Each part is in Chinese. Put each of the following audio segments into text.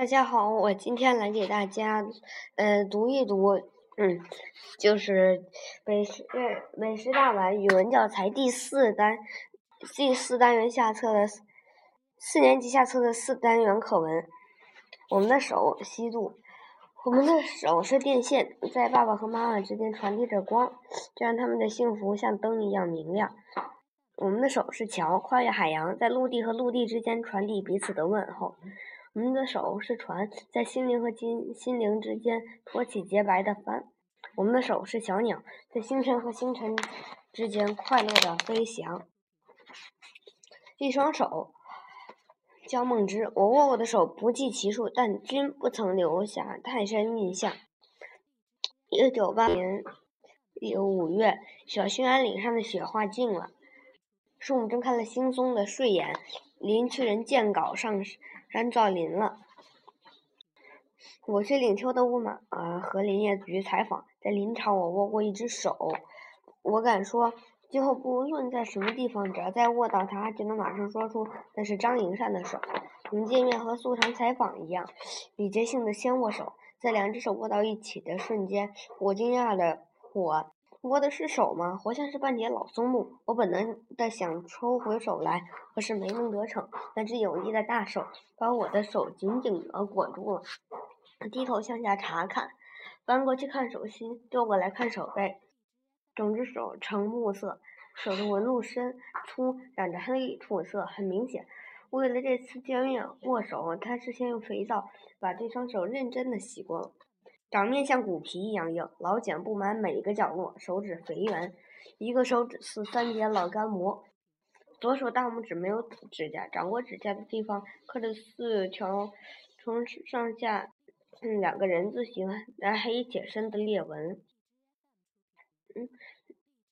大家好，我今天来给大家，呃，读一读，嗯，就是美食美食大碗语文教材第四单第四单元下册的四年级下册的四单元课文。我们的手吸度，我们的手是电线，在爸爸和妈妈之间传递着光，这让他们的幸福像灯一样明亮。我们的手是桥，跨越海洋，在陆地和陆地之间传递彼此的问候。我们的手是船，在心灵和心心灵之间托起洁白的帆；我们的手是小鸟，在星辰和星辰之间快乐的飞翔。一双手，焦梦之。我握过的手不计其数，但均不曾留下太深印象。一九八年五月，小兴安岭上的雪化尽了，树木睁开了惺忪的睡眼。林区人见稿上山造林了。我去领秋的乌马和林业局采访，在林场我握过一只手，我敢说，今后不论在什么地方，只要再握到它，就能马上说出那是张营善的手。我们见面和素常采访一样，礼节性的先握手，在两只手握到一起的瞬间，我惊讶的我。握的是手吗？活像是半截老松木。我本能的想抽回手来，可是没能得逞。那只有力的大手把我的手紧紧地裹住了。低头向下查看，翻过去看手心，转过来看手背，整只手呈木色，手的纹路深粗，染着黑土色，很明显。为了这次见面握手，他事先用肥皂把这双手认真的洗过了。掌面像骨皮一样硬，老茧布满每一个角落，手指肥圆，一个手指似三节老干馍。左手大拇指没有指甲，掌过指甲的地方刻着四条从上下两个人字形来黑且深的裂纹。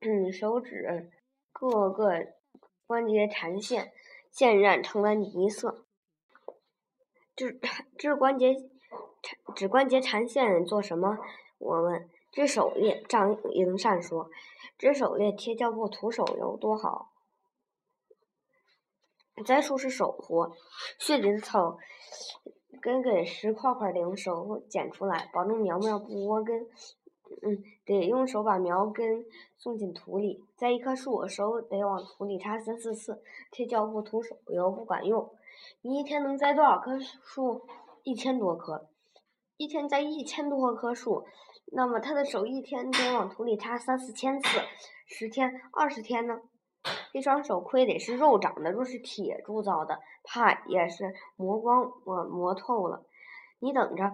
嗯，手指各个关节缠线，线染成了泥色。指指关节。指关节缠线做什么？我问。织手链，张营善说。织手链贴胶布涂手油多好。栽树是手活，血里的草根给石块块用手捡出来，保证苗苗不窝根。嗯，得用手把苗根送进土里。栽一棵树，手得往土里插三四次。贴胶布涂手油不管用。你一天能栽多少棵树？一千多棵。一天栽一千多棵树，那么他的手一天得往土里插三四千次，十天、二十天呢？这双手亏得是肉长的，若是铁铸造的，怕也是磨光、磨磨透了。你等着，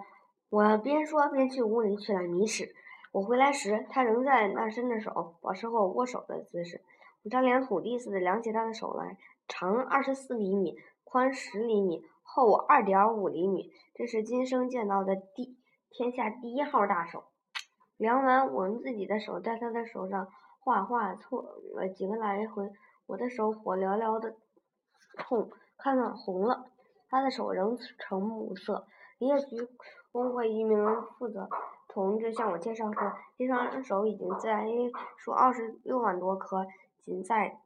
我边说边去屋里取来米屎。我回来时，他仍在那伸着手，保持和我握手的姿势。我像量土地似的量起他的手来，长二十四厘米，宽十厘米。厚二点五厘米，这是今生见到的第天下第一号大手。量完，我们自己的手在他的手上画画，错了几个来回，我的手火燎燎的痛，看到红了。他的手仍呈木色。林业局工会一名负责同志向我介绍说，这双手已经栽树二十六万多棵，仅在。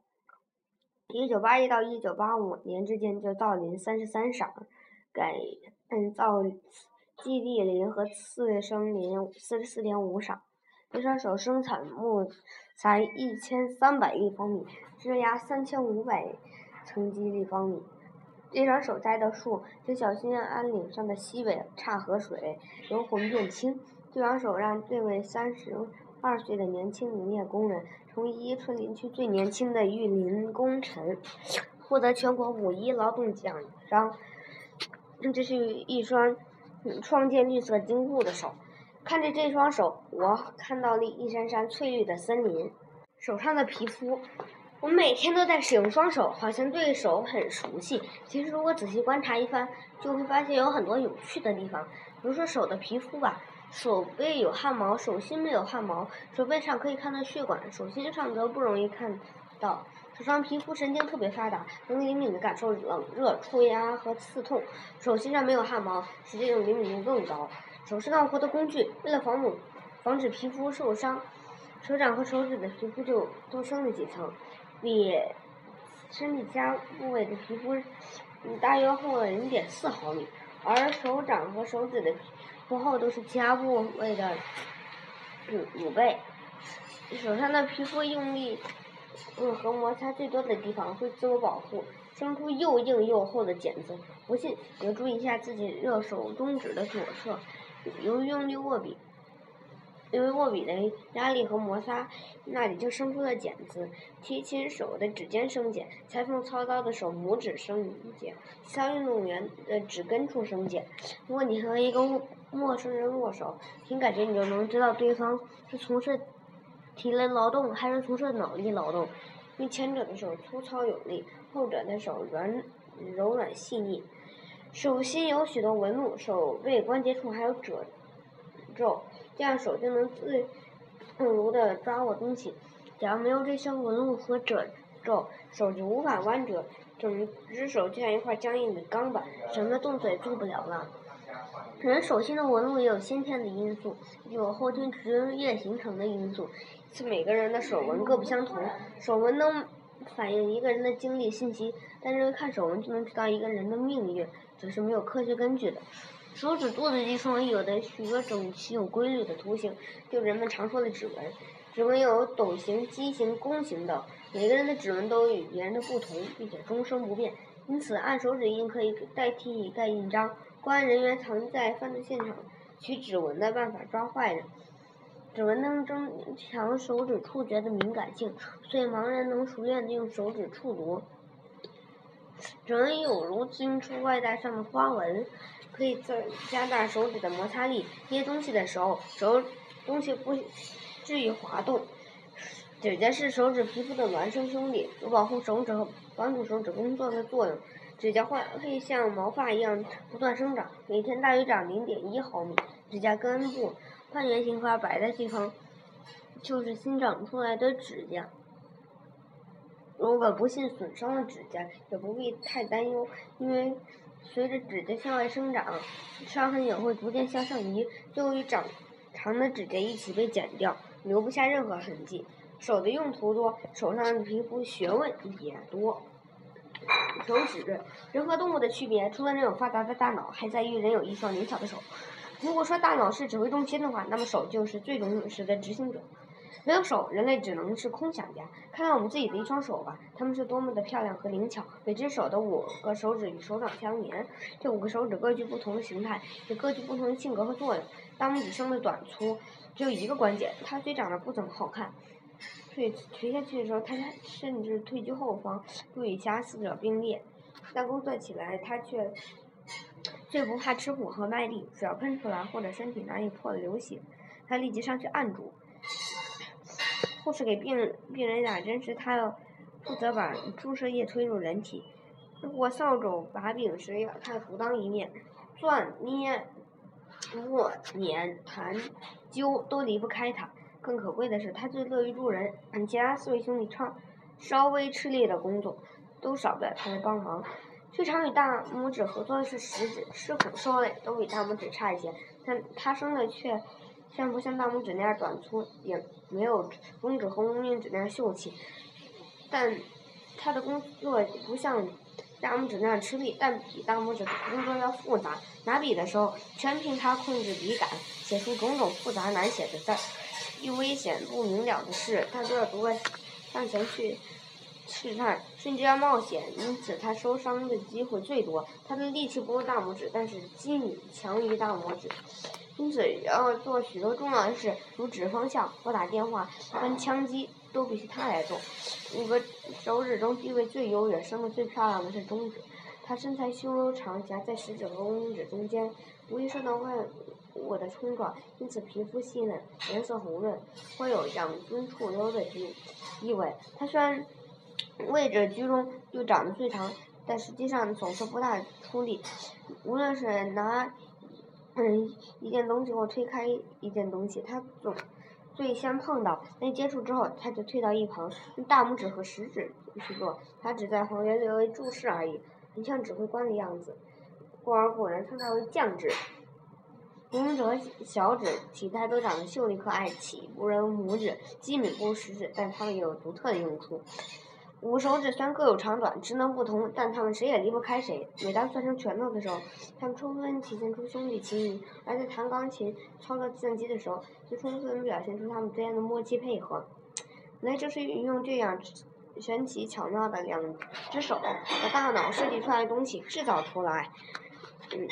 一九八一到一九八五年之间，就造林三十三赏，改造基地林和次生林四十四点五赏。这双手生产木材一千三百立方米，枝芽三千五百层基立方米。这双手栽的树，是小兴安岭上的西北岔河水，由浑变清。这双手让这位三十。二岁的年轻林业工人，成为伊春林区最年轻的育林功臣，获得全国五一劳动奖章。这是一双创建绿色金库的手。看着这双手，我看到了一山山翠绿的森林。手上的皮肤，我每天都在使用双手，好像对手很熟悉。其实，如果仔细观察一番，就会发现有很多有趣的地方。比如说手的皮肤吧。手背有汗毛，手心没有汗毛。手背上可以看到血管，手心上则不容易看到。手上皮肤神经特别发达，能灵敏地感受冷热、触压和刺痛。手心上没有汗毛，使这种灵敏度更高。手是干活的工具，为了防止防止皮肤受伤，手掌和手指的皮肤就多生了几层，比身体其他部位的皮肤大约厚了零点四毫米。而手掌和手指的部后都是其他部位的乳乳背。手上的皮肤用力嗯和摩擦最多的地方会自我保护，生出又硬又厚的茧子。不信，要注意一下自己右手中指的左侧，由于用力握笔。因为握笔的压力和摩擦，那里就生出了茧子。提琴手的指尖生茧，裁缝操刀的手拇指生茧，其他运动员的指根处生茧。如果你和一个物陌生人握手，凭感觉你就能知道对方是从事体力劳动还是从事脑力劳动。因为前者的手粗糙有力，后者的手软柔软细腻。手心有许多纹路，手背关节处还有褶皱。这样手就能自如的抓握东西。假如没有这些纹路和褶皱，手就无法弯折，整只手就像一块僵硬的钢板，什么动作也做不了了。人手心的纹路也有先天的因素，有后天职业形成的因素。是每个人的手纹各不相同，手纹能反映一个人的经历信息，但是看手纹就能知道一个人的命运，这是没有科学根据的。手指肚子一双有的许多整齐有规律的图形，就人们常说的指纹。指纹有斗形、畸形、弓形等，每个人的指纹都与别人的不同，并且终生不变。因此，按手指印可以代替盖印章。公安人员常在犯罪现场取指纹的办法抓坏人。指纹能增强手指触觉的敏感性，所以盲人能熟练地用手指触读。指纹有如自行车外带上的花纹。可以增加大手指的摩擦力，捏东西的时候，手东西不至于滑动。指甲是手指皮肤的孪生兄弟，有保护手指和帮助手指工作的作用。指甲会会像毛发一样不断生长，每天大约长零点一毫米。指甲根部半圆形发白的地方，就是新长出来的指甲。如果不幸损伤了指甲，也不必太担忧，因为。随着指甲向外生长，伤痕也会逐渐向上移，最后与长长的指甲一起被剪掉，留不下任何痕迹。手的用途多，手上的皮肤学问也多。手指，人和动物的区别，除了人有发达的大脑，还在于人有一双灵巧的手。如果说大脑是指挥中心的话，那么手就是最忠实的执行者。没有手，人类只能是空想家。看看我们自己的一双手吧，它们是多么的漂亮和灵巧。每只手的五个手指与手掌相连，这五个手指各具不同的形态，也各具不同的性格和作用。大拇指生的短粗，只有一个关键，它虽长得不怎么好看，垂垂下去的时候，他甚至退居后方，不与其他四者并列。但工作起来，他却最不怕吃苦和卖力。只要喷出来或者身体哪里破了流血，他立即上去按住。护士给病病人打针时，他要负责把注射液推入人体。如果扫帚把柄时，要他独当一面。钻、捏、握、捻、弹、揪都离不开他。更可贵的是，他最乐于助人。其他四位兄弟超稍微吃力的工作，都少不了他的帮忙。最常与大拇指合作的是食指，吃苦受累都比大拇指差一些，但他生的却。虽然不像大拇指那样短粗，也没有中指和无名指那样秀气，但他的工作不像大拇指那样吃力，但比大拇指的工作要复杂。拿笔的时候，全凭他控制笔杆，写出种种复杂难写的字儿。遇危险不明了的事，他都要独个上前去试探，甚至要冒险。因此，他受伤的机会最多。他的力气不如大拇指，但是机敏强于大拇指。因此，要做许多重要的事，如指方向、拨打电话、搬枪机，都必须他来做。五个手指中地位最优越、生得最漂亮的是中指。他身材修长，夹在食指和无名指中间，不易受到外物的冲撞，因此皮肤细嫩，颜色红润，颇有养尊处优的意意味。他虽然位置居中，又长得最长，但实际上总是不大出力。无论是拿。嗯，一件东西或推开一件东西，他总最先碰到，那接触之后，他就退到一旁，用大拇指和食指去做，他只在旁边略微注视而已，很像指挥官的样子。故而古人称他为将指。无名指和小指体态都长得秀丽可爱，岂不如拇指，机敏不食指，但它们有独特的用处。五手指虽然各有长短，职能不同，但他们谁也离不开谁。每当攥成拳头的时候，他们充分体现出兄弟情谊；而在弹钢琴、操作计算机的时候，就充分表现出他们之间的默契配合。来，就是运用这样神奇巧妙的两只手和大脑设计出来的东西制造出来，嗯，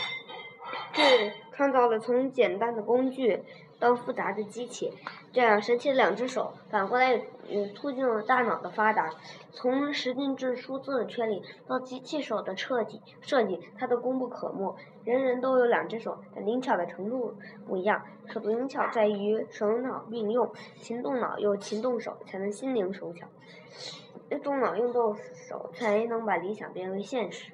这创造了从简单的工具。到复杂的机器，这样神奇的两只手，反过来也促进了大脑的发达。从十进制数字的确立到机器手的设计，设计它都功不可没。人人都有两只手，但灵巧的程度不一样。手的灵巧在于手脑并用，勤动脑又勤动手，才能心灵手巧。动脑用动手，才能把理想变为现实。